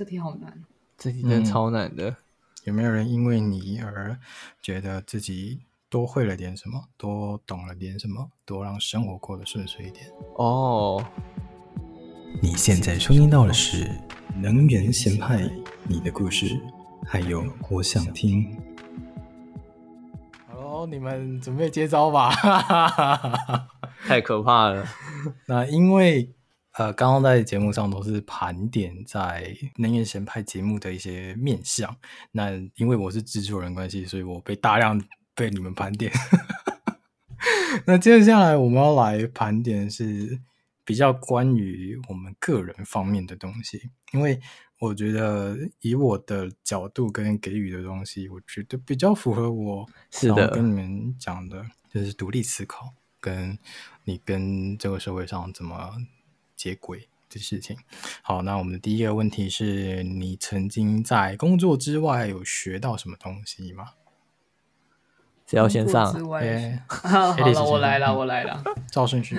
这题好难，这题真的超难的。嗯。有没有人因为你而觉得自己多会了点什么，多懂了点什么，多让生活过得顺遂一点？哦，你现在收听到的是《能源咸派》，你的故事，还有我想听。Hello，你们准备接招吧！太可怕了。那因为。呃，刚刚在节目上都是盘点在能源咸派节目的一些面向。那因为我是制作人关系，所以我被大量被你们盘点。那接下来我们要来盘点是比较关于我们个人方面的东西，因为我觉得以我的角度跟给予的东西，我觉得比较符合我是的跟你们讲的，就是独立思考，跟你跟这个社会上怎么。接轨的事情。好，那我们的第一个问题是你曾经在工作之外有学到什么东西吗？谁要先上？欸、好，好了，我来了，我来了。照顺序。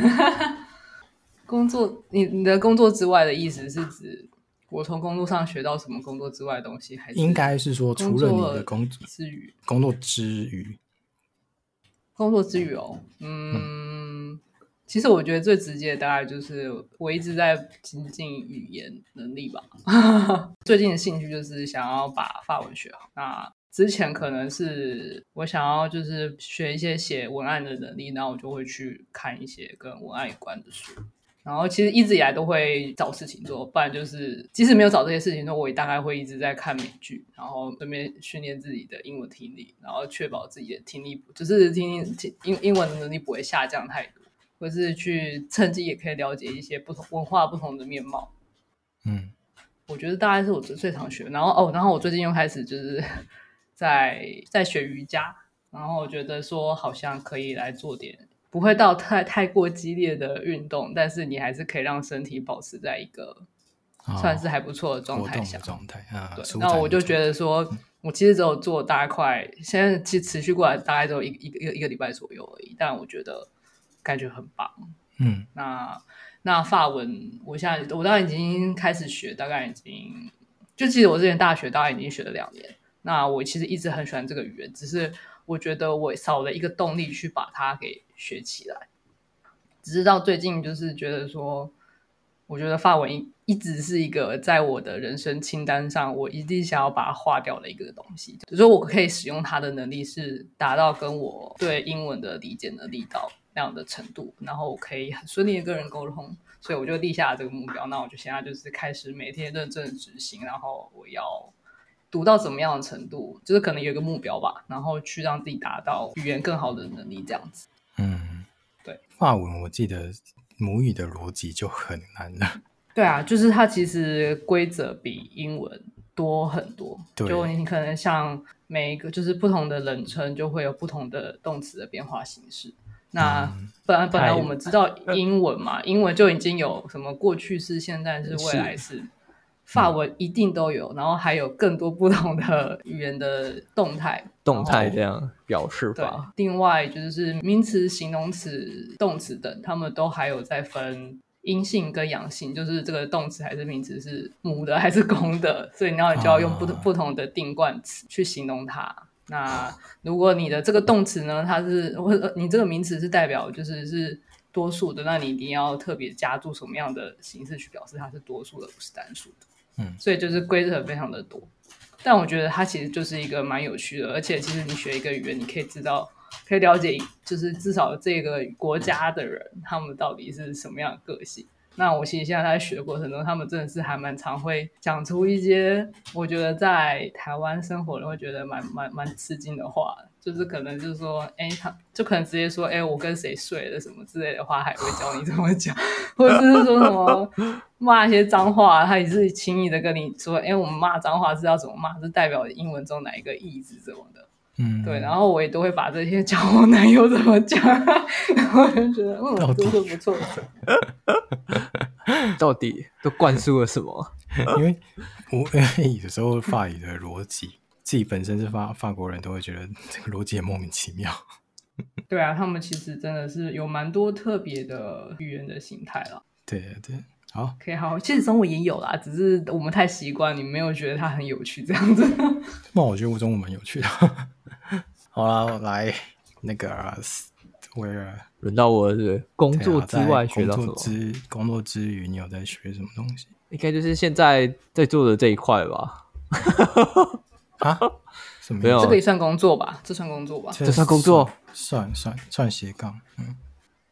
工作，你你的工作之外的意思是指我从工作上学到什么工作之外的东西，还是应该是说除了你的工作之余，工作之余，工作之余哦，嗯。嗯其实我觉得最直接的大概就是我一直在精进语言能力吧。最近的兴趣就是想要把法文学好。那之前可能是我想要就是学一些写文案的能力，然后我就会去看一些跟文案有关的书。然后其实一直以来都会找事情做，不然就是即使没有找这些事情做，我也大概会一直在看美剧，然后顺便训练自己的英文听力，然后确保自己的听力就是听英英文的能力不会下降太多。或是去趁机也可以了解一些不同文化不同的面貌，嗯，我觉得大概是我最最常学。然后哦，然后我最近又开始就是 在在学瑜伽，然后我觉得说好像可以来做点不会到太太过激烈的运动，但是你还是可以让身体保持在一个算是还不错的状态下。状态啊，对。那我就觉得说，我其实只有做大概快，现在其实持续过来大概只有一一个一个一个礼拜左右而已，但我觉得。感觉很棒，嗯，那那法文，我现在我当然已经开始学，大概已经就记得我之前大学大概已经学了两年。那我其实一直很喜欢这个语言，只是我觉得我少了一个动力去把它给学起来。只是到最近，就是觉得说，我觉得法文一一直是一个在我的人生清单上，我一定想要把它划掉的一个东西。就是说我可以使用它的能力是达到跟我对英文的理解能力到。那样的程度，然后我可以很顺利的跟人沟通，所以我就立下了这个目标。那我就现在就是开始每天认真的执行，然后我要读到怎么样的程度，就是可能有一个目标吧，然后去让自己达到语言更好的能力，这样子。嗯，对。法文我记得母语的逻辑就很难了。对啊，就是它其实规则比英文多很多。对。就你可能像每一个就是不同的人称，就会有不同的动词的变化形式。那本来本来我们知道英文嘛，英文就已经有什么过去式、现在式、未来式，法文一定都有，然后还有更多不同的语言的动态，动态这样表示法。另外就是名词、形容词、动词等，他们都还有在分阴性跟阳性，就是这个动词还是名词是母的还是公的，所以然后你就要用不同不同的定冠词去形容它。那如果你的这个动词呢，它是或者你这个名词是代表就是是多数的，那你一定要特别加注什么样的形式去表示它是多数的，不是单数的。嗯，所以就是规则非常的多，但我觉得它其实就是一个蛮有趣的，而且其实你学一个语言，你可以知道，可以了解，就是至少这个国家的人他们到底是什么样的个性。那我其实现在在学的过程中，他们真的是还蛮常会讲出一些我觉得在台湾生活人会觉得蛮蛮蛮吃惊的话，就是可能就是说，哎，他就可能直接说，哎，我跟谁睡了什么之类的话，还会教你怎么讲，或者是说什么骂一些脏话，他也是轻易的跟你说，哎，我们骂脏话是要怎么骂，是代表英文中哪一个意思什么的。嗯，对，然后我也都会把这些教我男友怎么讲，然后就觉得嗯，都是不错。到底都灌输了什么？因为我因为 有时候法语的逻辑，自己本身是法法国人都会觉得这个逻辑也莫名其妙。对啊，他们其实真的是有蛮多特别的语言的形态了。对对，好，可以好。其实中文也有啦，只是我们太习惯，你没有觉得它很有趣这样子。那我觉得我中文蛮有趣的。好了，来那个威尔，轮到我是工作之外学到什么？工作之工作之余，你有在学什么东西？应该就是现在在做的这一块吧。啊？什么？没有，这个也算工作吧？这算工作吧？这算工作？算算算斜杠。嗯，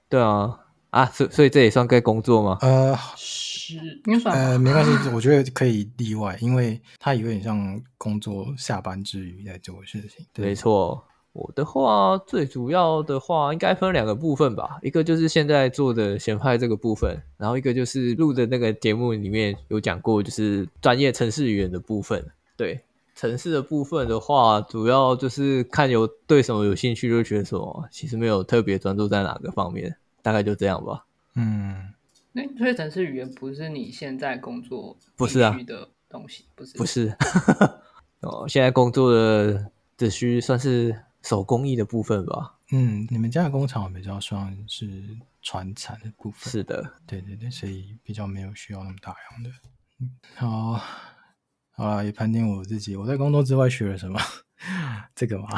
对啊。啊，所所以这也算该工作吗？呃，是，应该算。呃，没关系，我觉得可以例外，因为它有点像工作下班之余在做的事情。没错，我的话最主要的话应该分两个部分吧，一个就是现在做的选派这个部分，然后一个就是录的那个节目里面有讲过，就是专业程式语言的部分。对，程式的部分的话，主要就是看有对什么有兴趣就学什么，其实没有特别专注在哪个方面。大概就这样吧。嗯，那所以程式语言不是你现在工作不是啊的东西，不是不是。哦，现在工作的只需算是手工艺的部分吧。嗯，你们家的工厂比较算是传产的部分。是的，对对对，所以比较没有需要那么大量的。好，好了，也盘点我自己，我在工作之外学了什么？这个吗？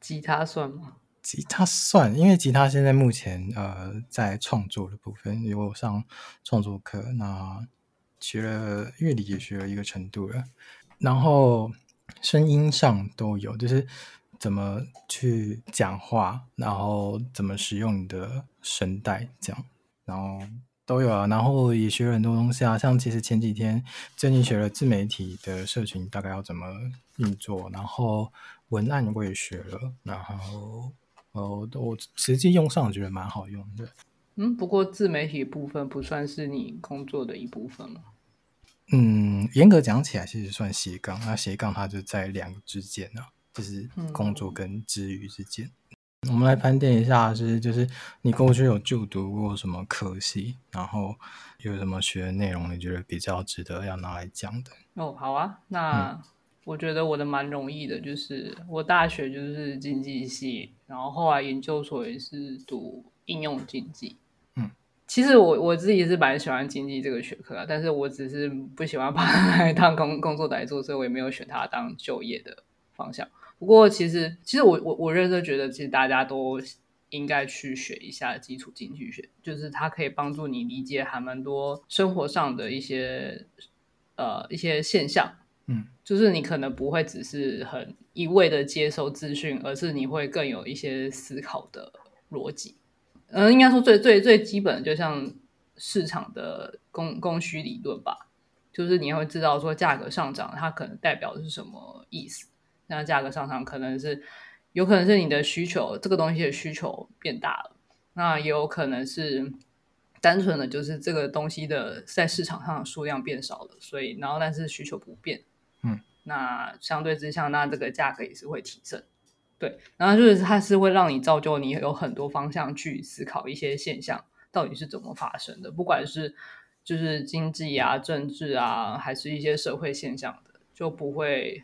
吉他算吗？吉他算，因为吉他现在目前呃在创作的部分，因为我上创作课，那学了乐理也学了一个程度了，然后声音上都有，就是怎么去讲话，然后怎么使用你的声带这样，然后都有啊，然后也学了很多东西啊，像其实前几天最近学了自媒体的社群大概要怎么运作，然后文案我也学了，然后。哦，我实际用上觉得蛮好用的。嗯，不过自媒体部分不算是你工作的一部分吗？嗯，严格讲起来，其实算斜杠。那斜杠它就在两个之间呢，就是工作跟之余之间。嗯、我们来盘点一下，是就是你过去有就读过什么科系，然后有什么学的内容，你觉得比较值得要拿来讲的？哦，好啊，那。嗯我觉得我的蛮容易的，就是我大学就是经济系，然后后来研究所也是读应用经济。嗯，其实我我自己是蛮喜欢经济这个学科，但是我只是不喜欢 把它来当工工作来做，所以我也没有选它当就业的方向。不过其实其实我我我认真觉得，其实大家都应该去学一下基础经济学，就是它可以帮助你理解还蛮多生活上的一些呃一些现象。嗯，就是你可能不会只是很一味的接收资讯，而是你会更有一些思考的逻辑。嗯，应该说最最最基本的，就像市场的供供需理论吧，就是你会知道说价格上涨它可能代表的是什么意思。那价格上涨可能是有可能是你的需求，这个东西的需求变大了，那也有可能是。单纯的就是这个东西的在市场上的数量变少了，所以然后但是需求不变，嗯，那相对之下，那这个价格也是会提升，对，然后就是它是会让你造就你有很多方向去思考一些现象到底是怎么发生的，不管是就是经济啊、政治啊，还是一些社会现象的，就不会。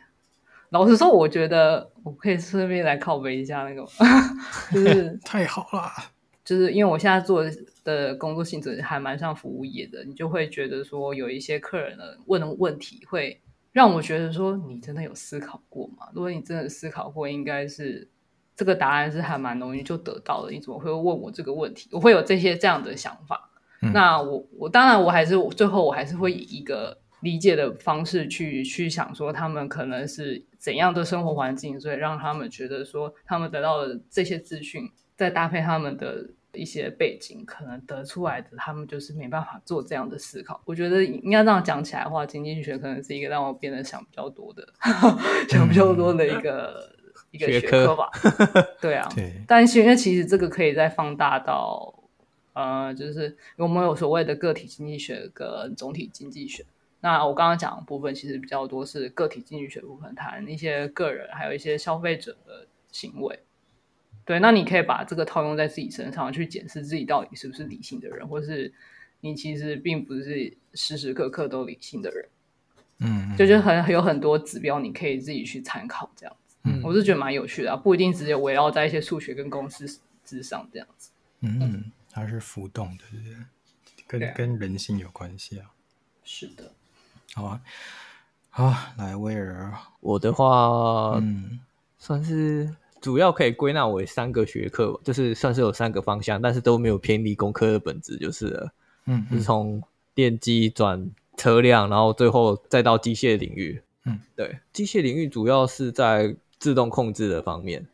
老实说，我觉得我可以顺便来拷贝一下那个，就是太好了。就是因为我现在做的工作性质还蛮像服务业的，你就会觉得说有一些客人的问的问题会让我觉得说，你真的有思考过吗？如果你真的思考过，应该是这个答案是还蛮容易就得到的。你怎么会问我这个问题？我会有这些这样的想法。嗯、那我我当然我还是最后我还是会以一个理解的方式去去想说，他们可能是怎样的生活环境，所以让他们觉得说他们得到的这些资讯。再搭配他们的一些背景，可能得出来的，他们就是没办法做这样的思考。我觉得应该这样讲起来的话，经济学可能是一个让我变得想比较多的、想比较多的一个、嗯、一个学科吧。对啊，对。但是因为其实这个可以再放大到，呃，就是我们有所谓的个体经济学跟总体经济学。那我刚刚讲的部分其实比较多是个体经济学部分，谈一些个人还有一些消费者的行为。对，那你可以把这个套用在自己身上，去检视自己到底是不是理性的人，或是你其实并不是时时刻刻都理性的人。嗯，就是很有很多指标，你可以自己去参考这样子。嗯，我是觉得蛮有趣的啊，不一定只有围绕在一些数学跟公式之上这样子。嗯，它是浮动的，对不对？跟、对啊、跟人性有关系啊。是的。好啊，好，来威尔，我的话，嗯，算是主要可以归纳为三个学科，就是算是有三个方向，但是都没有偏离工科的本质，就是了。嗯，是从电机转车辆，然后最后再到机械领域。嗯，对，机械领域主要是在自动控制的方面，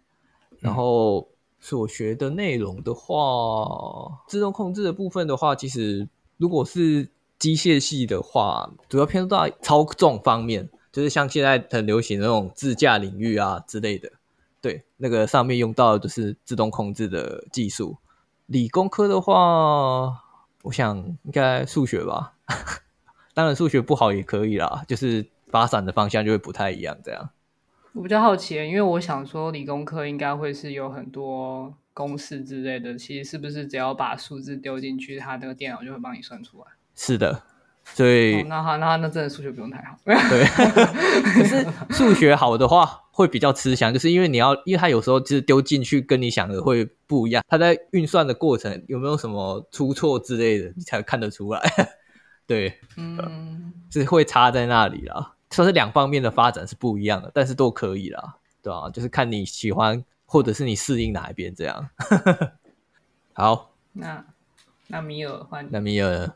然后所学的内容的话，自动控制的部分的话，其实如果是机械系的话，主要偏重到操纵方面，就是像现在很流行的那种自驾领域啊之类的。对，那个上面用到的就是自动控制的技术。理工科的话，我想应该数学吧。当然数学不好也可以啦，就是发展的方向就会不太一样。这样，我比较好奇，因为我想说理工科应该会是有很多公式之类的，其实是不是只要把数字丢进去，它那个电脑就会帮你算出来？是的，所以、哦、那好，那那真的数学不用太好。对，可是数学好的话会比较吃香，就是因为你要，因为它有时候就是丢进去跟你想的会不一样，它在运算的过程有没有什么出错之类的，你才看得出来。对，嗯，是会差在那里啦。算是两方面的发展是不一样的，但是都可以啦，对吧、啊？就是看你喜欢或者是你适应哪一边这样。好，那那米尔换，那米尔。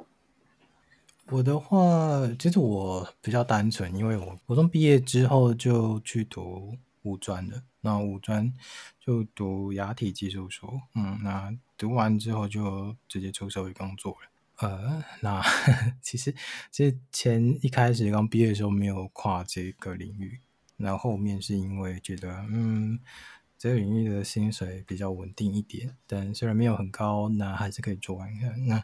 我的话，其实我比较单纯，因为我国中毕业之后就去读五专了，那五专就读牙体技术所，嗯，那读完之后就直接出社会工作了。呃，那呵 呵其实之前一开始刚毕业的时候没有跨这个领域，那后面是因为觉得，嗯，这个领域的薪水比较稳定一点，但虽然没有很高，那还是可以做完看那。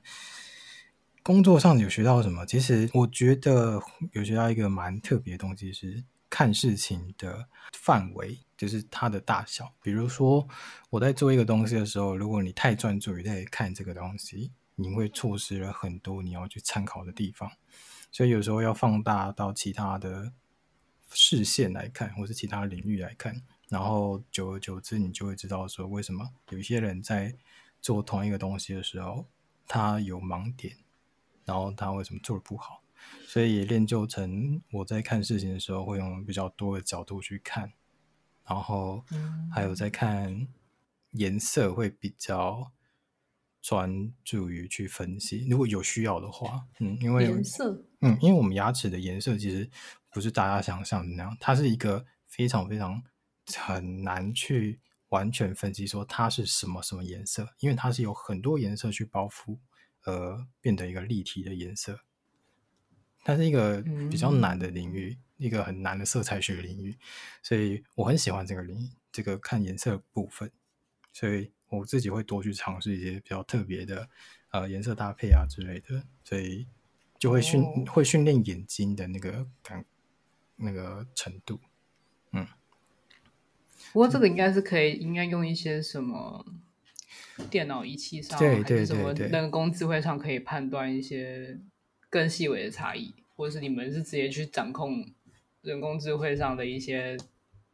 工作上有学到什么？其实我觉得有学到一个蛮特别的东西，是看事情的范围，就是它的大小。比如说我在做一个东西的时候，如果你太专注于在看这个东西，你会错失了很多你要去参考的地方。所以有时候要放大到其他的视线来看，或是其他领域来看，然后久而久之，你就会知道说，为什么有一些人在做同一个东西的时候，他有盲点。然后他为什么做的不好？所以也练就成我在看事情的时候会用比较多的角度去看，然后还有在看颜色会比较专注于去分析。如果有需要的话，嗯，因为颜色，嗯，因为我们牙齿的颜色其实不是大家想象的那样，它是一个非常非常很难去完全分析说它是什么什么颜色，因为它是有很多颜色去包覆。呃，变得一个立体的颜色，它是一个比较难的领域，嗯、一个很难的色彩学领域，所以我很喜欢这个领域，这个看颜色部分，所以我自己会多去尝试一些比较特别的呃颜色搭配啊之类的，所以就会训、哦、会训练眼睛的那个感那个程度，嗯。不过这个应该是可以，应该用一些什么？电脑仪器上，对对对对，还是什么人工智慧上可以判断一些更细微的差异，或者是你们是直接去掌控人工智慧上的一些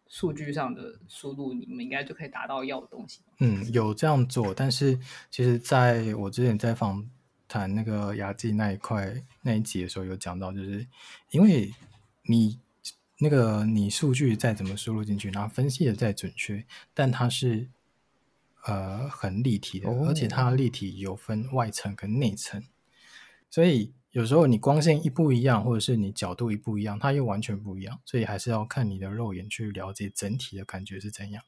数据上的输入，你们应该就可以达到要的东西。嗯，有这样做，但是其实在我之前在访谈那个牙技那一块那一集的时候，有讲到，就是因为你那个你数据再怎么输入进去，然后分析的再准确，但它是。呃，很立体的，而且它立体有分外层跟内层，所以有时候你光线一不一样，或者是你角度一不一样，它又完全不一样，所以还是要看你的肉眼去了解整体的感觉是怎样。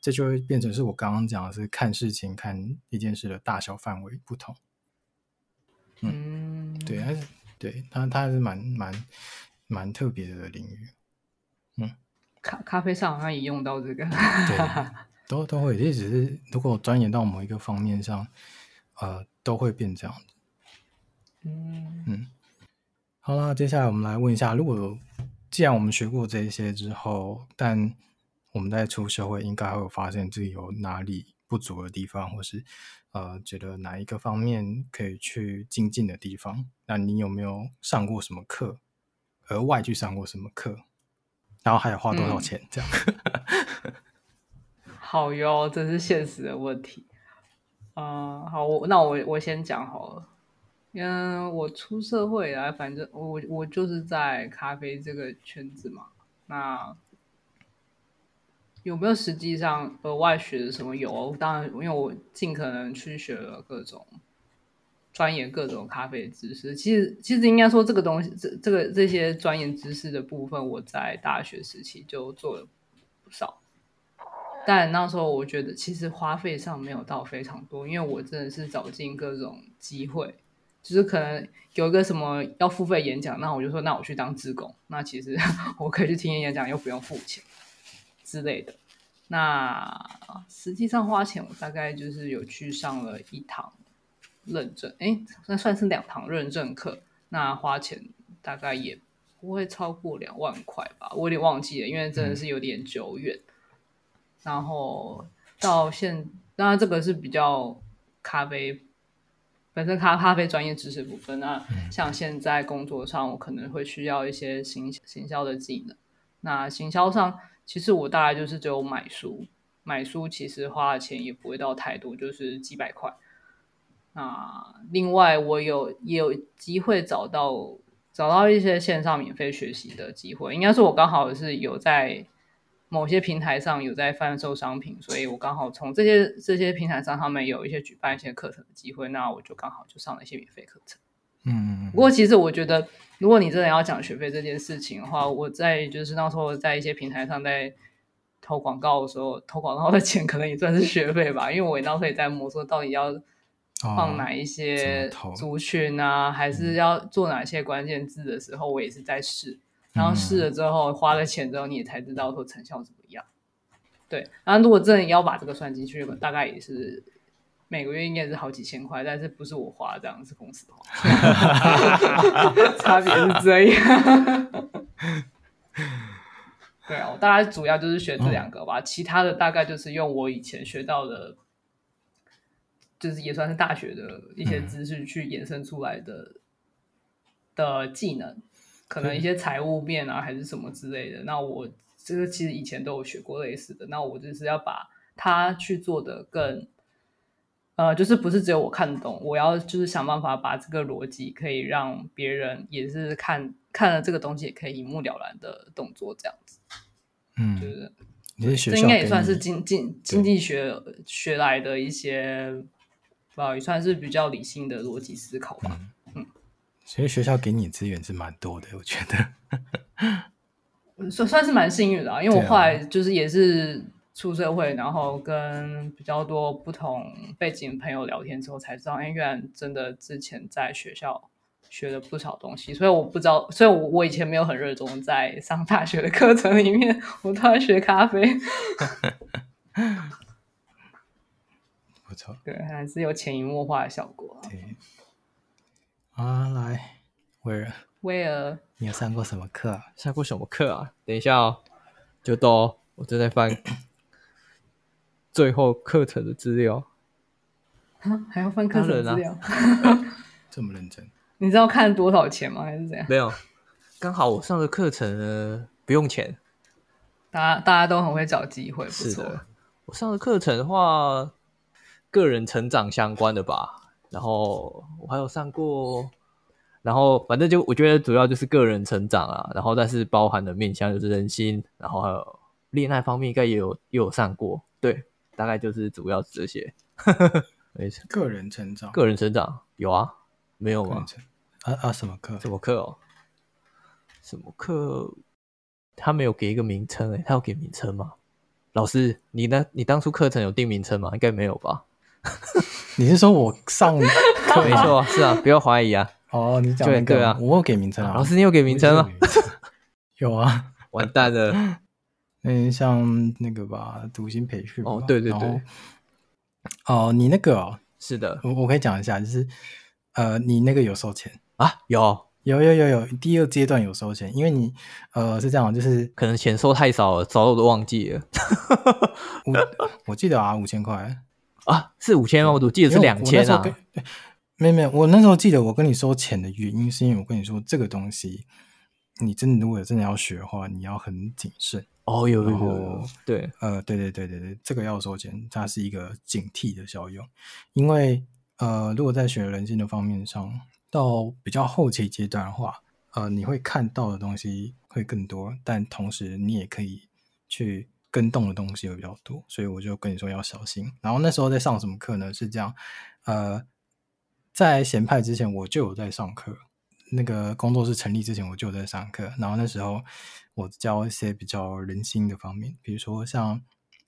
这就会变成是我刚刚讲的是看事情、看一件事的大小范围不同。嗯，对，还是对它，它还是蛮蛮蛮特别的领域。嗯，咖咖啡上好像也用到这个。对。都都会，也只是如果钻研到某一个方面上，呃，都会变这样。嗯嗯，好啦，接下来我们来问一下，如果既然我们学过这些之后，但我们在出社会，应该会有发现自己有哪里不足的地方，或是呃，觉得哪一个方面可以去精进的地方？那你有没有上过什么课，额外去上过什么课？然后还有花多少钱？这样。好哟，这是现实的问题。嗯，好，我那我我先讲好了。嗯，我出社会啊，反正我我就是在咖啡这个圈子嘛。那有没有实际上额外学的什么？有，当然，因为我尽可能去学了各种专业、各种咖啡知识。其实，其实应该说这个东西，这这个这些专业知识的部分，我在大学时期就做了不少。但那时候我觉得，其实花费上没有到非常多，因为我真的是找尽各种机会。就是可能有一个什么要付费演讲，那我就说，那我去当志工。那其实 我可以去听演讲，又不用付钱之类的。那实际上花钱，我大概就是有去上了一堂认证，哎，那算是两堂认证课。那花钱大概也不会超过两万块吧，我有点忘记了，因为真的是有点久远。嗯、然后到现，当然这个是比较咖啡。本身咖咖啡专业知识部分，那像现在工作上，我可能会需要一些行行销的技能。那行销上，其实我大概就是只有买书，买书其实花的钱也不会到太多，就是几百块。那另外，我有也有机会找到找到一些线上免费学习的机会，应该是我刚好是有在。某些平台上有在贩售商品，所以我刚好从这些这些平台上，他们有一些举办一些课程的机会，那我就刚好就上了一些免费课程。嗯，不过其实我觉得，如果你真的要讲学费这件事情的话，我在就是那时候在一些平台上在投广告的时候，投广告的钱可能也算是学费吧，因为我那时候也在摸索到底要放哪一些族群啊，哦、还是要做哪些关键字的时候，我也是在试。然后试了之后，花了钱之后，你也才知道说成效怎么样。对，然后如果真的要把这个算进去，大概也是每个月应该是好几千块，但是不是我花这样，是公司花。差别是这样。对啊，我大概主要就是学这两个吧，嗯、其他的大概就是用我以前学到的，就是也算是大学的一些知识去衍生出来的、嗯、的技能。可能一些财务面啊，还是什么之类的。那我这个其实以前都有学过类似的。那我就是要把它去做的更，呃，就是不是只有我看懂，我要就是想办法把这个逻辑可以让别人也是看看了这个东西也可以一目了然的动作这样子。嗯，就是你是学这应该也算是经经经济学学来的一些，不好，也算是比较理性的逻辑思考吧。嗯其实学校给你资源是蛮多的，我觉得 算算是蛮幸运的啊。因为我后来就是也是出社会，然后跟比较多不同背景的朋友聊天之后，才知道，哎，原来真的之前在学校学了不少东西。所以我不知道，所以我我以前没有很热衷在上大学的课程里面，我都在学咖啡。不错，对，还是有潜移默化的效果。对。啊，来，威尔，威尔，你有上过什么课啊？上过什么课啊？等一下哦，就到我正在翻 最后课程的资料。啊，还要翻课程资料？这么认真？你知道看多少钱吗？还是怎样？没有，刚好我上的课程呢不用钱。大家大家都很会找机会，不错。是的，我上的课程的话，个人成长相关的吧。然后我还有上过，然后反正就我觉得主要就是个人成长啊，然后但是包含的面向就是人心，然后还有恋爱方面应该也有也有上过，对，大概就是主要是这些。没错，个人成长，个人成长有啊？没有吗？啊啊，什么课？什么课哦？什么课？他没有给一个名称诶，他有给名称吗？老师，你呢？你当初课程有定名称吗？应该没有吧？你是说我上课 没错，是啊，不要怀疑啊。哦，你讲对对啊，我有给名称啊。老师，你有给名称吗？有啊，完蛋了。嗯，像那个吧，读心培训。哦，对对对。哦，你那个哦，是的，我我可以讲一下，就是呃，你那个有收钱啊？有有有有有，第二阶段有收钱，因为你呃是这样，就是可能钱收太少了，早我都忘记了。我我记得啊，五千块。啊，是五千吗？我记得是两千啊。没有没有，我那时候记得我跟你收钱的原因，是因为我跟你说这个东西，你真的如果真的要学的话，你要很谨慎。哦，有有有，有，对，呃，对对对对对，这个要收钱，它是一个警惕的效用，因为呃，如果在学人性的方面上，到比较后期阶段的话，呃，你会看到的东西会更多，但同时你也可以去跟动的东西会比较多，所以我就跟你说要小心。然后那时候在上什么课呢？是这样，呃，在咸派之前我就有在上课。那个工作室成立之前，我就在上课。然后那时候我教一些比较人心的方面，比如说像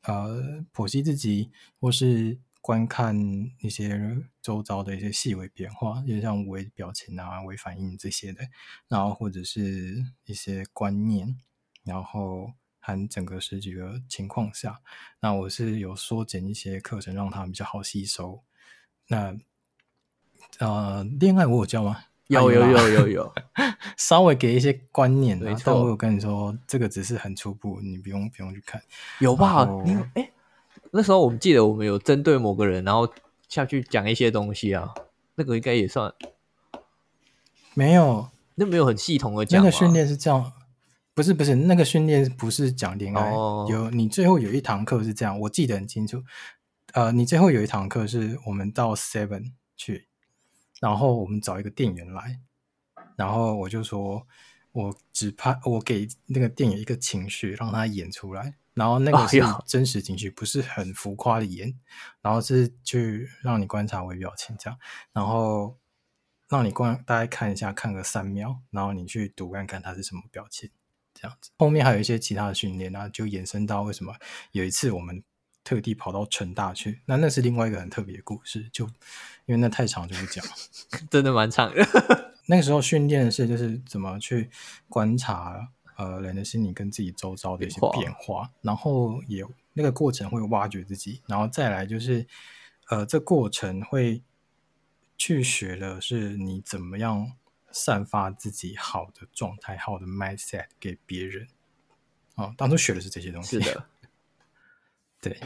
呃剖析自己，或是观看一些周遭的一些细微变化，就像微表情啊、微反应这些的。然后或者是一些观念，然后和整个十几个情况下，那我是有缩减一些课程，让他们比较好吸收。那呃，恋爱我有教吗？有有有有有，稍微给一些观念，没错。但我有跟你说，这个只是很初步，你不用不用去看。有吧？你哎、欸，那时候我们记得我们有针对某个人，然后下去讲一些东西啊，那个应该也算没有，那没有很系统的讲。那个训练是这样，不是不是，那个训练不是讲恋爱。哦、有你最后有一堂课是这样，我记得很清楚。呃，你最后有一堂课是我们到 Seven 去。然后我们找一个店员来，然后我就说，我只拍我给那个店员一个情绪，让他演出来。然后那个是真实情绪，不是很浮夸的演。然后是去让你观察微表情这样，然后让你观大概看一下，看个三秒，然后你去读看看他是什么表情，这样子。后面还有一些其他的训练，然后就延伸到为什么有一次我们。特地跑到成大去，那那是另外一个很特别的故事，就因为那太长就不讲，真的蛮长的。那个时候训练的是就是怎么去观察呃人的心理跟自己周遭的一些变化，然后也那个过程会挖掘自己，然后再来就是呃这过程会去学的是你怎么样散发自己好的状态、好的 mindset 给别人啊、哦。当初学的是这些东西。是的。对，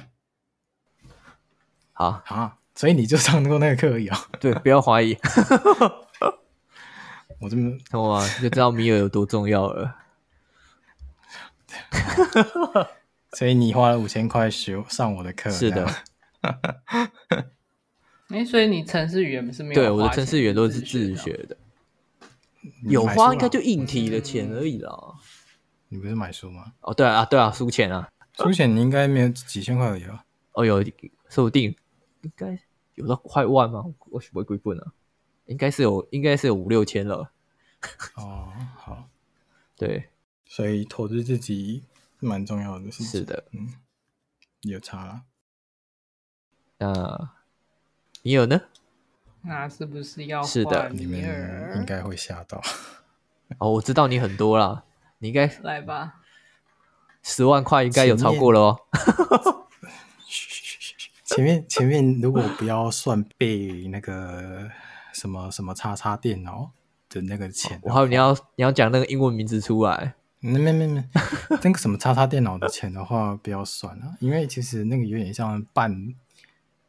好啊，所以你就上过那个课而已啊？对，不要怀疑，我这么懂吗？就知道米尔有多重要了。所以你花了五千块学上我的课，是的。哎，所以你城市语言不是没有？对，我的城市语言都是自学的，有花应该就硬体的钱而已啦。你不是买书吗？哦，对啊，对啊，书钱啊。书钱你应该没有几千块而已吧？哦，有，说不定应该有到快万吗？我是不会归本啊，应该是有，应该是有五六千了。哦，好，对，所以投资自己蛮重要的事情。是的，嗯，有差了。那你有呢？那是不是要是的？你们应该会吓到。哦，我知道你很多了，你应该来吧。十万块应该有超过了哦。前面前面如果不要算被那个什么什么叉叉电脑的那个钱，我还有你要你要讲那个英文名字出来。没没没没，那个什么叉叉电脑的钱的话不要算了，因为其实那个有点像半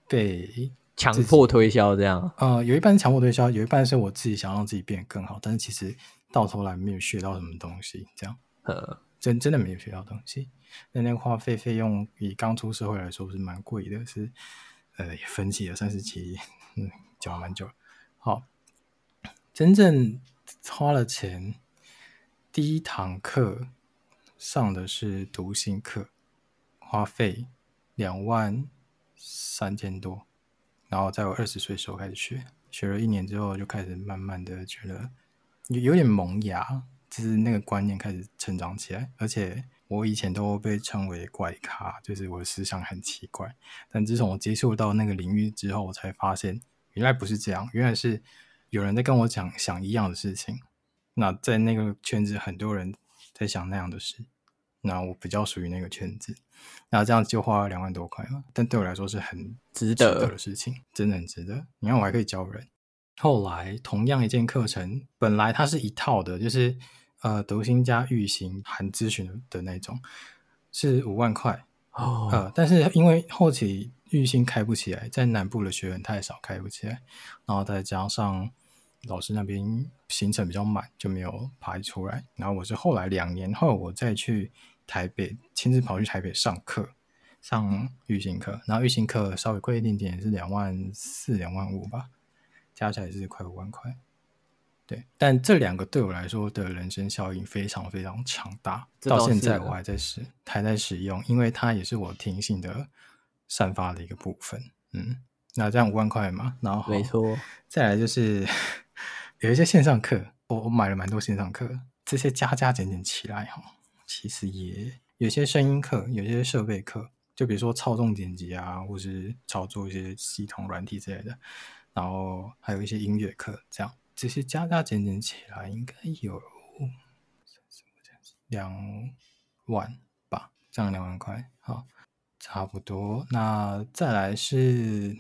被强迫推销这样。呃，有一半是强迫推销，有一半是我自己想让自己变得更好，但是其实到头来没有学到什么东西，这样。呃。真真的没有学到东西，那那个话费费用以刚出社会来说是蛮贵的，是呃分期了三十期，嗯，讲了蛮久。好，真正花了钱，第一堂课上的是读心课，花费两万三千多，然后在我二十岁时候开始学，学了一年之后就开始慢慢的觉得有有点萌芽。就是那个观念开始成长起来，而且我以前都被称为怪咖，就是我的思想很奇怪。但自从我接触到那个领域之后，我才发现原来不是这样，原来是有人在跟我讲想一样的事情。那在那个圈子，很多人在想那样的事，那我比较属于那个圈子。那这样就花了两万多块嘛，但对我来说是很值得的事情，真的很值得。你看，我还可以教人。后来同样一件课程，本来它是一套的，就是。呃，读心加育心含咨询的那种，是五万块哦。呃，但是因为后期育心开不起来，在南部的学员太少，开不起来，然后再加上老师那边行程比较满，就没有排出来。然后我是后来两年后，我再去台北，亲自跑去台北上课，上预行课。然后预行课稍微贵一点点，是两万四、两万五吧，加起来是快五万块。对，但这两个对我来说的人生效应非常非常强大，到现在我还在使，还在使用，因为它也是我听性的散发的一个部分。嗯，那这样五万块嘛，然后没错，再来就是 有一些线上课，我我买了蛮多线上课，这些加加减减起来哈，其实也有些声音课，有些设备课，就比如说操纵剪辑啊，或是操作一些系统软体之类的，然后还有一些音乐课，这样。这些加加减减起来应该有两万吧，这样两万块，好，差不多。那再来是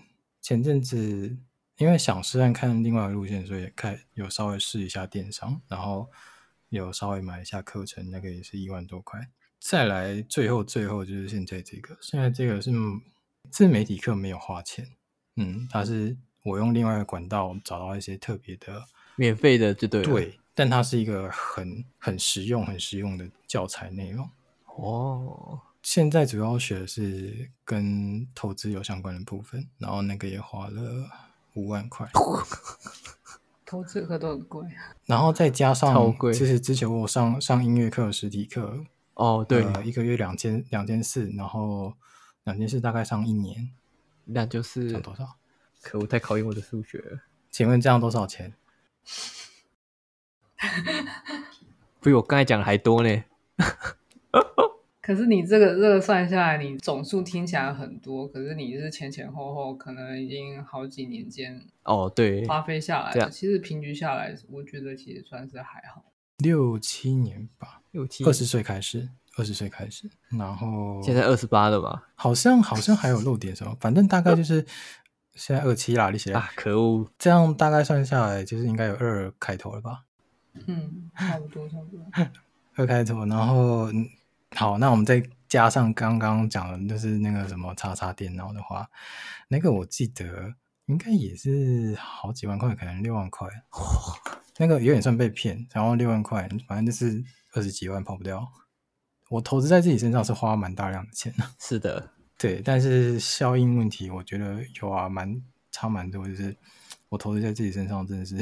前阵子因为想试探看另外一个路线，所以开有稍微试一下电商，然后有稍微买一下课程，那个也是一万多块。再来最后最后就是现在这个，现在这个是自媒体课没有花钱，嗯，它是。我用另外一个管道找到一些特别的免费的，就对了。对，但它是一个很很实用、很实用的教材内容。哦，现在主要学的是跟投资有相关的部分，然后那个也花了五万块。投资课都很贵，然后再加上，其实之前我上上音乐课、实体课，哦，对，呃、一个月两千两千四，然后两千四大概上一年，那就是多少？可恶，太考验我的数学了。请问这样多少钱？比我刚才讲的还多呢。可是你这个这个算下来，你总数听起来很多，可是你是前前后后可能已经好几年间哦，对，花费下来，其实平均下来，我觉得其实算是还好，六七年吧，六七二十岁开始，二十岁开始，然后现在二十八了吧？好像好像还有漏点什么，反正大概就是。现在二七啦，你写啊，可恶！这样大概算下来，就是应该有二开头了吧？嗯，差不多，差不多。二开头，然后好，那我们再加上刚刚讲的，就是那个什么叉叉电脑的话，那个我记得应该也是好几万块，可能六万块。那个有点算被骗，然后六万块，反正就是二十几万跑不掉。我投资在自己身上是花蛮大量的钱。是的。对，但是效应问题，我觉得有啊，蛮差蛮多。就是我投资在自己身上，真的是，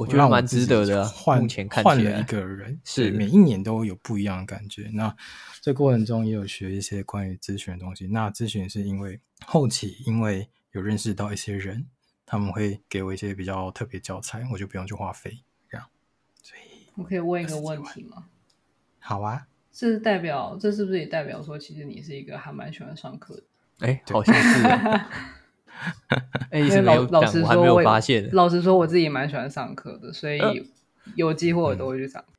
我觉得蛮值得的。换换了一个人，是每一年都有不一样的感觉。那这过程中也有学一些关于咨询的东西。那咨询是因为后期因为有认识到一些人，他们会给我一些比较特别教材，我就不用去花费这样。所以我可以问一个问题吗？好啊。这是代表，这是不是也代表说，其实你是一个还蛮喜欢上课的？哎，好像是。哎，老老实说，我发现。老实说，我自己也蛮喜欢上课的，所以有机会我都会去上。嗯。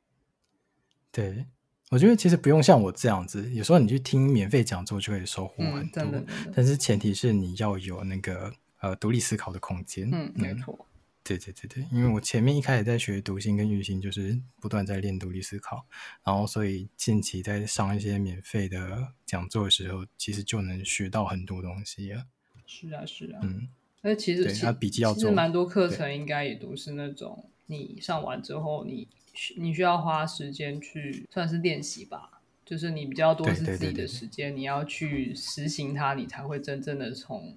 对，我觉得其实不用像我这样子，有时候你去听免费讲座就可以收获很多。但是前提是你要有那个呃独立思考的空间。嗯，没错。对对对对，因为我前面一开始在学读心跟育心，就是不断在练独立思考，然后所以近期在上一些免费的讲座的时候，其实就能学到很多东西啊。是啊，是啊，嗯，那其实他笔记要做，其实蛮多课程应该也都是那种你上完之后你，你你需要花时间去算是练习吧，就是你比较多是自己的时间，你要去实行它，你才会真正的从。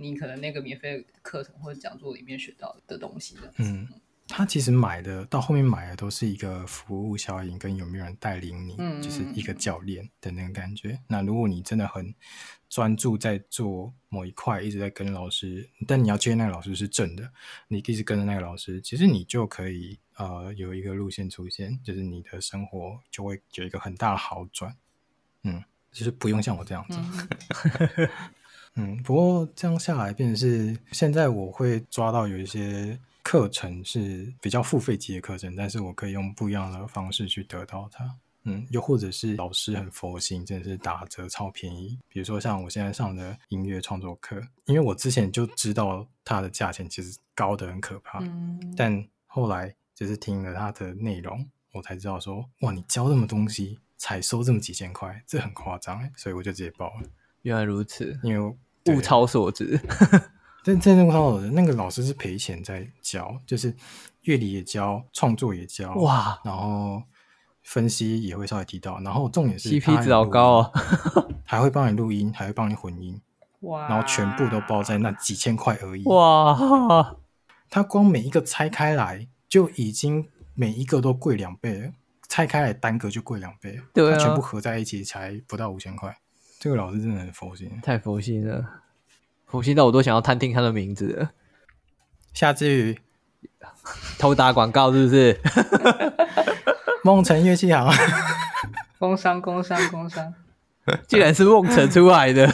你可能那个免费课程或者讲座里面学到的东西的，嗯，他其实买的到后面买的都是一个服务效应跟有没有人带领你，嗯，就是一个教练的那个感觉。那如果你真的很专注在做某一块，一直在跟老师，但你要接那个老师是正的，你一直跟着那个老师，其实你就可以呃有一个路线出现，就是你的生活就会有一个很大的好转，嗯，就是不用像我这样子。嗯 嗯，不过这样下来，变成是现在我会抓到有一些课程是比较付费级的课程，但是我可以用不一样的方式去得到它。嗯，又或者是老师很佛心，真的是打折超便宜。比如说像我现在上的音乐创作课，因为我之前就知道它的价钱其实高得很可怕，嗯，但后来就是听了它的内容，我才知道说，哇，你教这么东西才收这么几千块，这很夸张，所以我就直接报了。原来如此，因为。物超所值，但真正考的那个老师是赔钱在教，就是乐理也教，创作也教，哇，然后分析也会稍微提到，然后重点是 CP 值好高哦，还会帮你录音，还会帮你混音，哇，然后全部都包在那几千块而已，哇，他光每一个拆开来就已经每一个都贵两倍了，拆开来单个就贵两倍，对啊，他全部合在一起才不到五千块，这个老师真的很佛心，太佛心了。佛心到我都想要探听他的名字了。夏之雨偷打广告是不是？梦辰乐器行，工商工商工商，既然是梦辰出来的。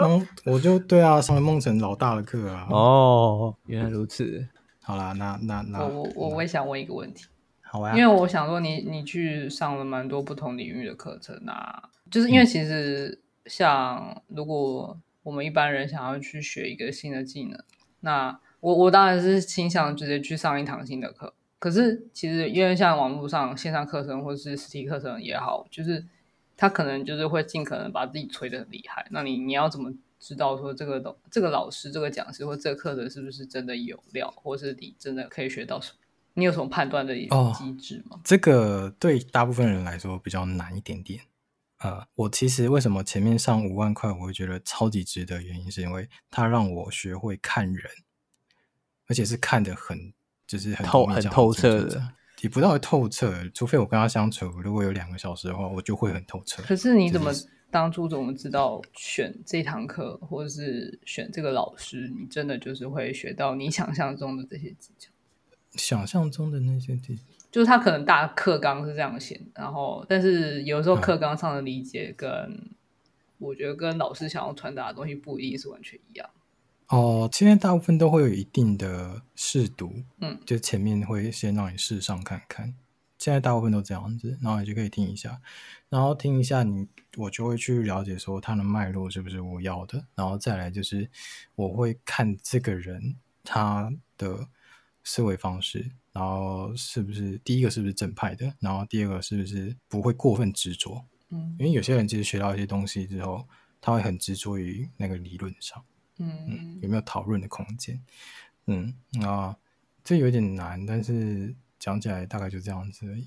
嗯，我就对啊，上了梦辰老大的课啊。哦，原来如此。好啦，那那那我我我也想问一个问题。好啊，因为我想说你，你你去上了蛮多不同领域的课程啊，就是因为其实像如果。我们一般人想要去学一个新的技能，那我我当然是倾向直接去上一堂新的课。可是其实因为像网络上线上课程或是实体课程也好，就是他可能就是会尽可能把自己吹得很厉害。那你你要怎么知道说这个东这个老师、这个讲师或这个课程是不是真的有料，或是你真的可以学到什么？你有什么判断的机制吗？哦，这个对大部分人来说比较难一点点。呃，我其实为什么前面上五万块我会觉得超级值得？原因是因为它让我学会看人，而且是看得很就是很透很透彻的，也不到透彻。除非我跟他相处，如果有两个小时的话，我就会很透彻。可是你怎么当初怎么知道选这堂课，或者是选这个老师，你真的就是会学到你想象中的这些技巧？想象中的那些技巧。就是他可能大课纲是这样写，然后但是有时候课纲上的理解跟、嗯、我觉得跟老师想要传达的东西不一定是完全一样。哦，现在大部分都会有一定的试读，嗯，就前面会先让你试上看看。现在大部分都这样子，然后你就可以听一下，然后听一下你，我就会去了解说他的脉络是不是我要的，然后再来就是我会看这个人他的思维方式。然后是不是第一个是不是正派的？然后第二个是不是不会过分执着？嗯，因为有些人其实学到一些东西之后，他会很执着于那个理论上。嗯，嗯，有没有讨论的空间？嗯，啊，这有点难，但是讲起来大概就这样子而已。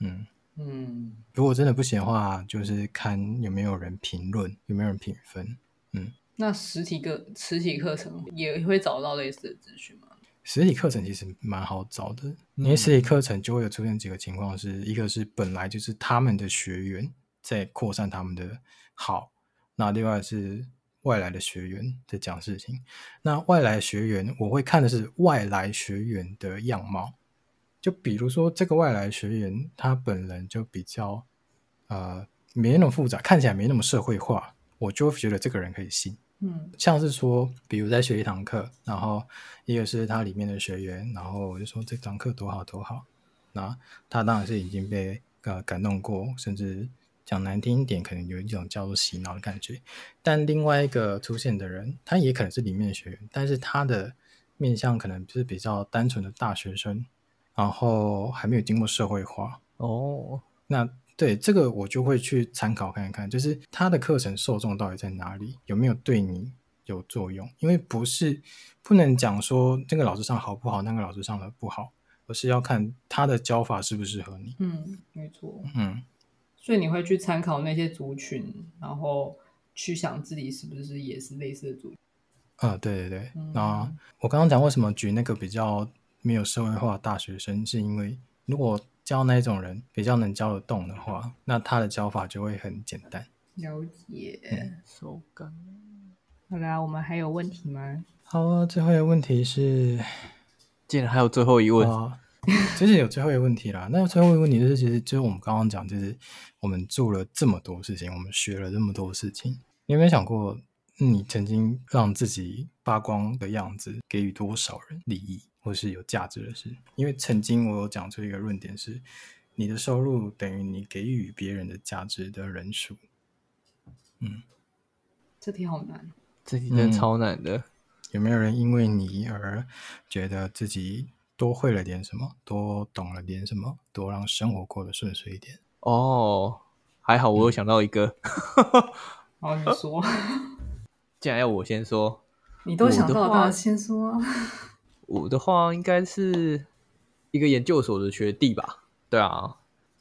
嗯嗯，如果真的不行的话，就是看有没有人评论，有没有人评分。嗯，那实体课实体课程也会找到类似的资讯吗？实体课程其实蛮好找的，因为实体课程就会有出现几个情况是，是一个是本来就是他们的学员在扩散他们的好，那另外是外来的学员在讲事情。那外来学员，我会看的是外来学员的样貌，就比如说这个外来学员他本人就比较呃没那么复杂，看起来没那么社会化，我就觉得这个人可以信。嗯，像是说，比如在学一堂课，然后一个是他里面的学员，然后我就说这堂课多好多好，那他当然是已经被呃感动过，甚至讲难听一点，可能有一种叫做洗脑的感觉。但另外一个出现的人，他也可能是里面的学员，但是他的面向可能就是比较单纯的大学生，然后还没有经过社会化哦，那。对这个我就会去参考看一看，就是他的课程受众到底在哪里，有没有对你有作用？因为不是不能讲说这个老师上好不好，那个老师上的不好，而是要看他的教法适不适合你。嗯，没错。嗯，所以你会去参考那些族群，然后去想自己是不是也是类似的族群。啊、呃，对对对。嗯、那我刚刚讲为什么举那个比较没有社会化的大学生，是因为如果。教那种人比较能教得动的话，那他的教法就会很简单。了解，手感、嗯。好啦，我们还有问题吗？好啊，最后一个问题是，竟然还有最后一问啊，其实有最后一个问题啦。那最后一个问题就是，其实就是我们刚刚讲，就是我们做了这么多事情，我们学了这么多事情，你有没有想过，你曾经让自己发光的样子，给予多少人利益？或是有价值的事，因为曾经我有讲出一个论点是，你的收入等于你给予别人的价值的人数。嗯，这题好难，这题真的超难的。嗯，有没有人因为你而觉得自己多会了点什么，多懂了点什么，多让生活过得顺遂一点？哦，还好我有想到一个。好，你说，既然要我先说。你都想到了，先说。我的话应该是一个研究所的学弟吧？对啊，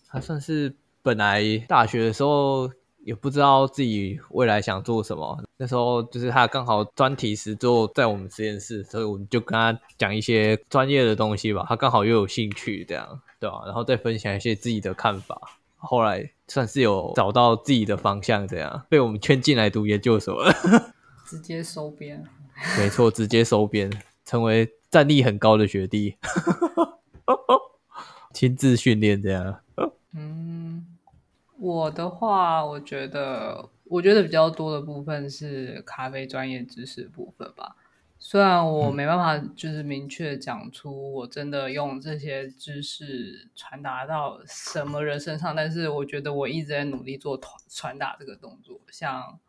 他算是本来大学的时候也不知道自己未来想做什么。那时候就是他刚好专题实做在我们实验室，所以我们就跟他讲一些专业的东西吧。他刚好又有兴趣，这样对啊？然后再分享一些自己的看法。后来算是有找到自己的方向，这样被我们圈进来读研究所了。直接收编，没错，直接收编，成为战力很高的学弟，亲自训练这样。嗯，我的话，我觉得，我觉得比较多的部分是咖啡专业知识部分吧。虽然我没办法，就是明确讲出我真的用这些知识传达到什么人身上，但是我觉得我一直在努力做传传达这个动作，像。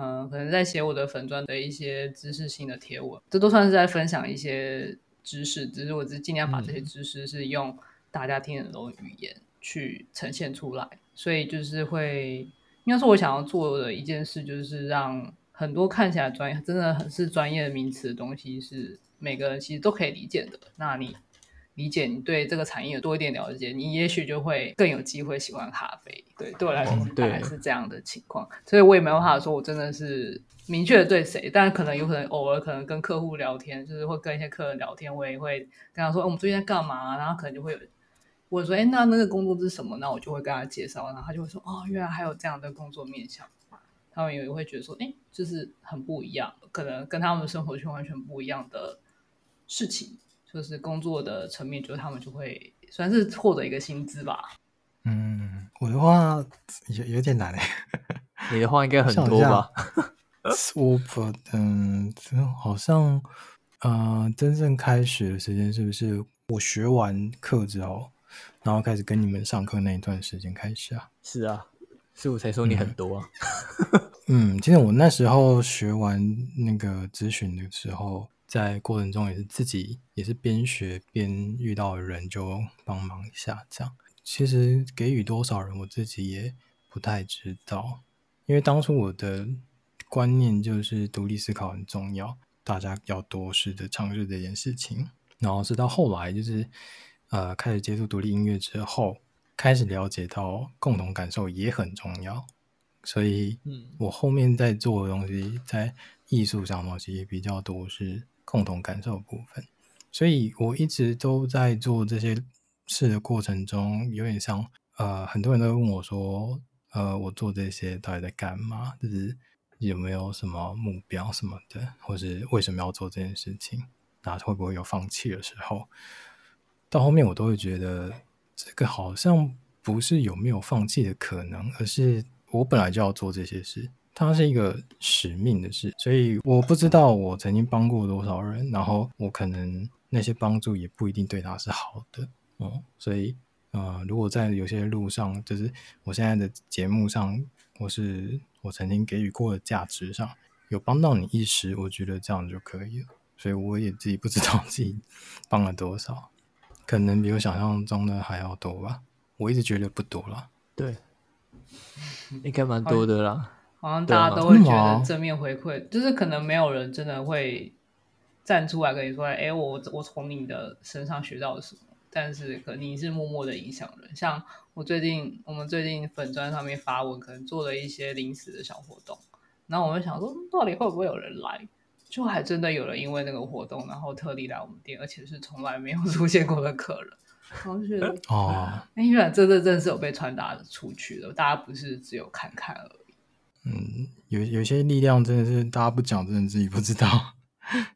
嗯，可能在写我的粉砖的一些知识性的贴文，这都算是在分享一些知识，只是我是尽量把这些知识是用大家听得懂的语言去呈现出来，所以就是会，应该是我想要做的一件事，就是让很多看起来专业，真的很是专业的名词的东西，是每个人其实都可以理解的。那你。理解你对这个产业有多一点了解，你也许就会更有机会喜欢咖啡。对，对我来说大概是这样的情况，所以我也没有办法说我真的是明确的对谁，但可能有可能偶尔可能跟客户聊天，就是会跟一些客人聊天，我也会跟他说，哦，我们最近在干嘛？然后可能就会有我说，哎，那那个工作是什么？那我就会跟他介绍，然后他就会说，哦，原来还有这样的工作面向。他们也会觉得说，哎，就是很不一样，可能跟他们的生活圈完全不一样的事情。就是工作的层面，就是他们就会算是获得一个薪资吧。嗯，我的话有有点难诶。你的话应该很多吧？我 不，嗯，好像，呃，真正开学的时间是不是我学完课之后，然后开始跟你们上课那一段时间开始啊？是啊，所以我才说你很多啊。嗯，嗯，其实我那时候学完那个咨询的时候。在过程中也是自己也是边学边遇到的人就帮忙一下，这样。其实给予多少人我自己也不太知道，因为当初我的观念就是独立思考很重要，大家要多试着尝试这件事情，然后直到后来就是呃开始接触独立音乐之后，开始了解到共同感受也很重要，所以嗯，我后面在做的东西在艺术上的东西也比较多是。共同感受部分，所以我一直都在做这些事的过程中，有点像呃，很多人都问我说，呃，我做这些到底在干嘛？就是有没有什么目标什么的，或是为什么要做这件事情？那会不会有放弃的时候？到后面我都会觉得，这个好像不是有没有放弃的可能，而是我本来就要做这些事。它是一个使命的事，所以我不知道我曾经帮过多少人，然后我可能那些帮助也不一定对他是好的，嗯，所以呃，如果在有些路上，就是我现在的节目上，或是我曾经给予过的价值上，有帮到你一时，我觉得这样就可以了。所以我也自己不知道自己帮了多少，可能比我想象中的还要多吧。我一直觉得不多了，对，应该蛮多的啦。好像大家都会觉得正面回馈，就是可能没有人真的会站出来跟你说：“哎，我我从你的身上学到了什么。”但是可能你是默默的影响人。像我最近，我们最近粉砖上面发文，可能做了一些临时的小活动，然后我就想说，到底会不会有人来？就还真的有人因为那个活动，然后特地来我们店，而且是从来没有 出现过的客人。我就觉得哦，哎，原来这这真是有被传达出去的，大家不是只有看看而已。嗯，有有些力量真的是大家不讲，真的自己不知道，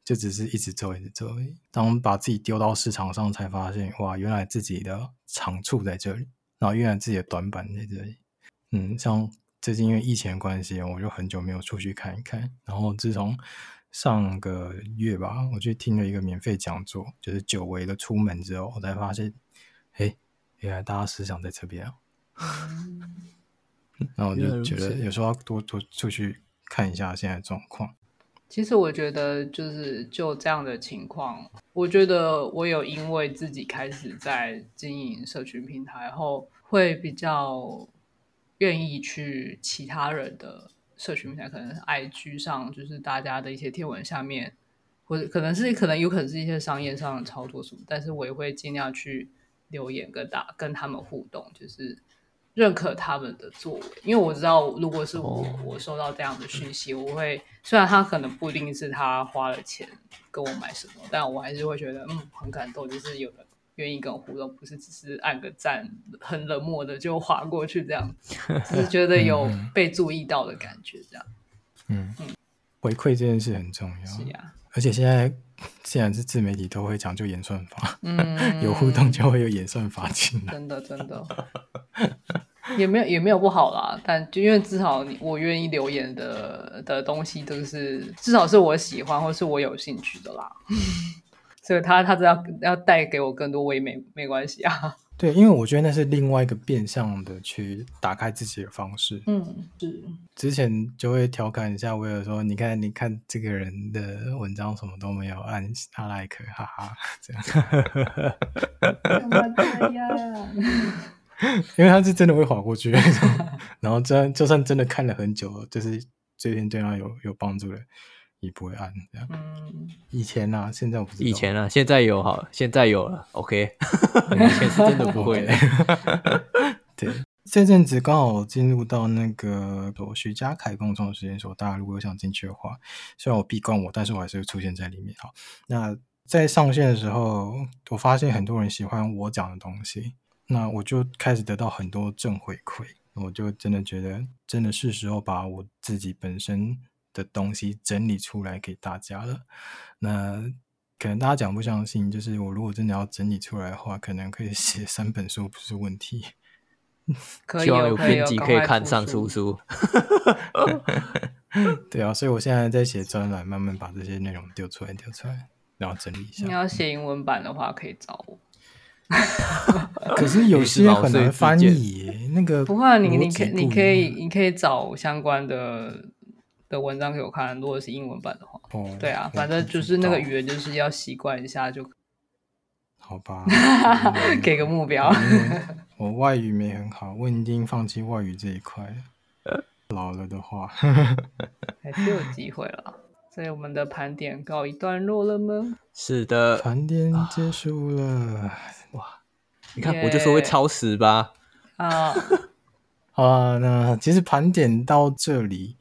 就只是一直做，一直做。当我们把自己丢到市场上，才发现哇，原来自己的长处在这里，然后原来自己的短板在这里。嗯，像最近因为疫情关系，我就很久没有出去看一看。然后自从上个月吧，我去听了一个免费讲座，就是久违的出门之后，我才发现，哎，原来大家思想在这边。然后我就觉得有时候要多多出去看一下现在状况。其实我觉得就是就这样的情况，我觉得我有因为自己开始在经营社群平台后，会比较愿意去其他人的社群平台，可能 IG 上就是大家的一些贴文下面，或者可能是可能有可能是一些商业上的操作什么，但是我也会尽量去留言跟大跟他们互动，就是认可他们的作为，因为我知道如果是我我收到这样的讯息，我会虽然他可能不一定是他花了钱跟我买什么，但我还是会觉得嗯很感动，就是有人。愿意跟我互动，不是只是按个赞，很冷漠的就划过去这样，只是觉得有被注意到的感觉这样。嗯嗯，回馈这件事很重要。是呀，而且现在既然是自媒体，都会讲究演算法，嗯，有互动就会有演算法进来。真的真的，也没有也没有不好啦，但就因为至少你我愿意留言的的东西都是至少是我喜欢或是我有兴趣的啦。所以他他只要要带给我更多，我也没没关系啊。对，因为我觉得那是另外一个变相的去打开自己的方式。嗯，是。之前就会调侃一下威尔说：“你看，你看这个人的文章什么都没有，按他 like，哈哈，这样。”干嘛这样？因为他是真的会滑过去，然后这就算真的看了很久，就是这篇对他有有帮助的。也不会按这样。嗯，以前呢、啊，现在我不知道。以前呢、啊，现在有好，现在有了。OK，以前是真的不会。对，这阵子刚好进入到那个徐家凯共创实验所，大家如果想进去的话，虽然我闭关我，但是我还是会出现在里面。好，那在上线的时候，我发现很多人喜欢我讲的东西，那我就开始得到很多正回馈，我就真的觉得，真的是时候把我自己本身。的东西整理出来给大家了，那可能大家讲不相信，就是我如果真的要整理出来的话，可能可以写三本书不是问题。可以，希望有编辑可以看上书书。对啊，所以我现在在写专栏，慢慢把这些内容丢出来，丢出来，然后整理一下。你要写英文版的话，可以找我。可是有些很难翻译，那个不会，你你可你可以你可以找相关的。的文章给我看，如果是英文版的话，哦，对啊，反正就是那个语言，就是要习惯一下就。好吧，给个目标。我外语没很好，我已经放弃外语这一块。老了的话，还是有机会了。所以我们的盘点告一段落了吗？是的，盘点结束了。哇，你看，我就说会超时吧。啊，好啊，那其实盘点到这里。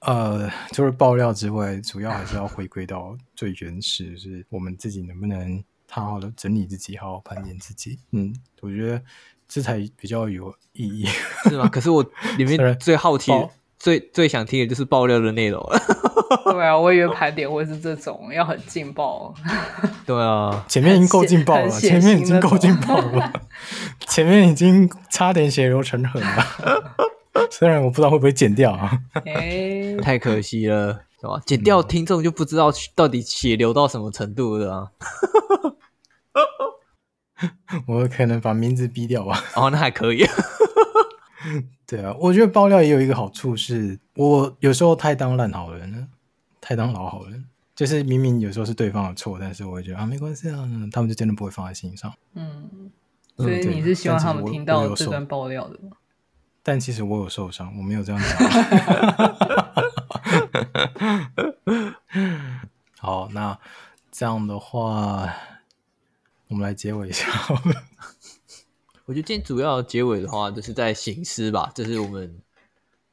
呃，除了爆料之外，主要还是要回归到最原始，就是我们自己能不能好好的整理自己，好好盘点自己。嗯，我觉得这才比较有意义，是吗？可是我里面最好奇、最最想听的就是爆料的内容。对啊，我以为盘点会是这种要很劲爆。对啊，前面已经够劲爆了，前面已经够劲爆了，前面已经差点血流成河了。虽然我不知道会不会剪掉啊，欸、太可惜了，是吧？剪掉听众就不知道到底血流到什么程度了啊！我可能把名字逼掉吧。哦，那还可以。对啊，我觉得爆料也有一个好处是，我有时候太当烂好人了，太当老好人，就是明明有时候是对方的错，但是我会觉得啊，没关系啊，他们就真的不会放在心上。嗯，所以你是希望他们听到这段爆料的吗？但其实我有受伤，我没有这样讲。好，那这样的话，我们来结尾一下。我觉得今天主要结尾的话，就是在醒思吧，这是我们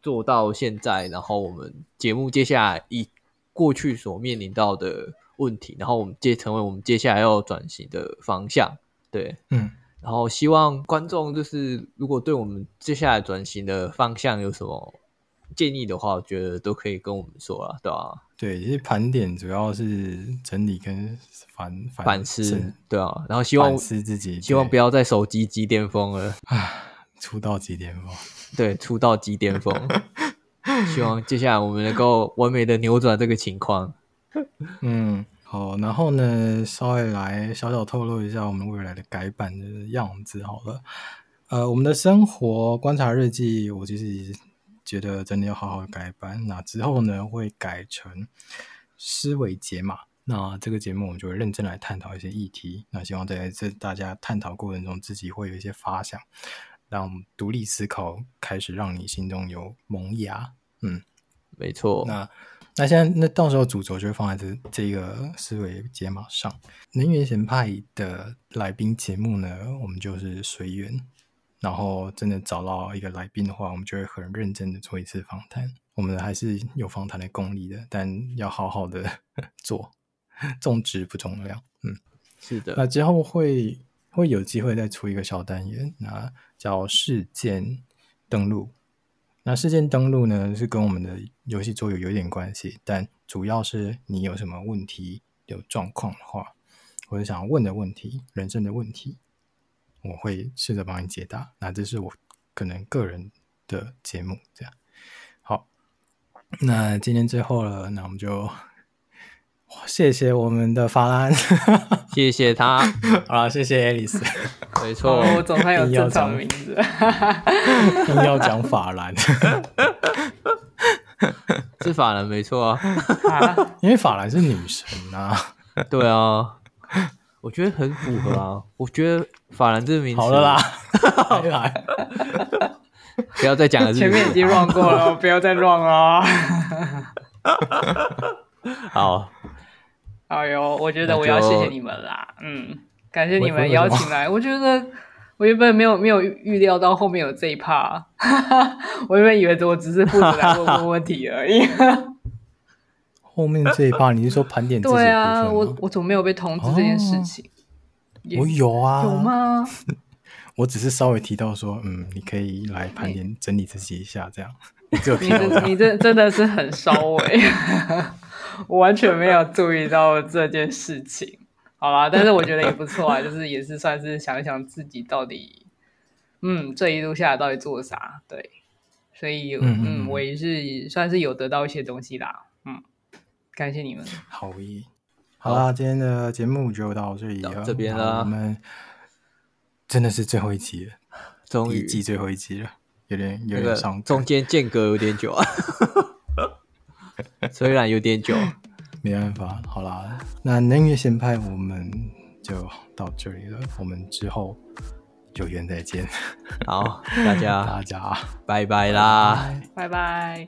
做到现在，然后我们节目接下来以过去所面临到的问题，然后我们接成为我们接下来要转型的方向。对，嗯。然后希望观众就是，如果对我们接下来转型的方向有什么建议的话，我觉得都可以跟我们说啊，对吧、啊？对，其实盘点主要是整理跟反反思，对啊。然后希望反思自己，希望不要再手机急巅峰了啊，出道即巅峰，对，出道即巅峰。希望接下来我们能够完美的扭转这个情况。嗯。好，然后呢，稍微来小小透露一下我们未来的改版的样子好了。呃，我们的生活观察日记，我其实觉得真的要好好改版。那之后呢，会改成思维解码。那这个节目我们就会认真来探讨一些议题。那希望在这大家探讨过程中，自己会有一些发想，让独立思考开始让你心中有萌芽。嗯。没错。那那现在那到时候主轴就会放在这这个思维解码上。能源咸派的来宾节目呢，我们就是随缘，然后真的找到一个来宾的话，我们就会很认真的做一次访谈。我们还是有访谈的功力的，但要好好的做，重质不重量。嗯，是的。那之后会会有机会再出一个小单元，那叫事件登录。那事件登录呢，是跟我们的游戏桌游有点关系，但主要是你有什么问题、有状况的话，或者想要问的问题、人生的问题，我会试着帮你解答。那这是我可能个人的节目，这样好。那今天最后了，那我们就 谢谢我们的法兰，谢谢他，好了，谢谢 Alice，没错，我总算有正常名字，硬要讲法兰，是法兰没错啊，因为法兰是女神啊，对啊，我觉得很符合啊，我觉得法兰这个名字好了啦，来。不要再讲了，前面已经 run 过了，不要再 run 了。好，哎呦，我觉得我要谢谢你们啦，嗯，感谢你们邀请来。我觉得我原本没有没有预料到后面有这一趴，我原本以为我只是负责来问问问题而已。后面这一趴你是说盘点？对啊，我我怎么没有被通知这件事情？我有啊，有吗？我只是稍微提到说，嗯，你可以来盘点整理自己一下，这样。你这你这真的是很稍微，我完全没有注意到这件事情。好啦，但是我觉得也不错啊，就是也是算是想一想自己到底，嗯，这一路下来到底做了啥？对，所以嗯，嗯，我也是算是有得到一些东西啦。嗯，感谢你们。好耶，好啦，今天的节目就到这里了，这边啦，我们。真的是最后一集了，终于一季最后一集了，有点有点伤，中间间隔有点久啊，虽然有点久，没办法，好啦，那能源先派我们就到这里了，我们之后有缘再见，好，大家 大家。拜拜啦，拜拜。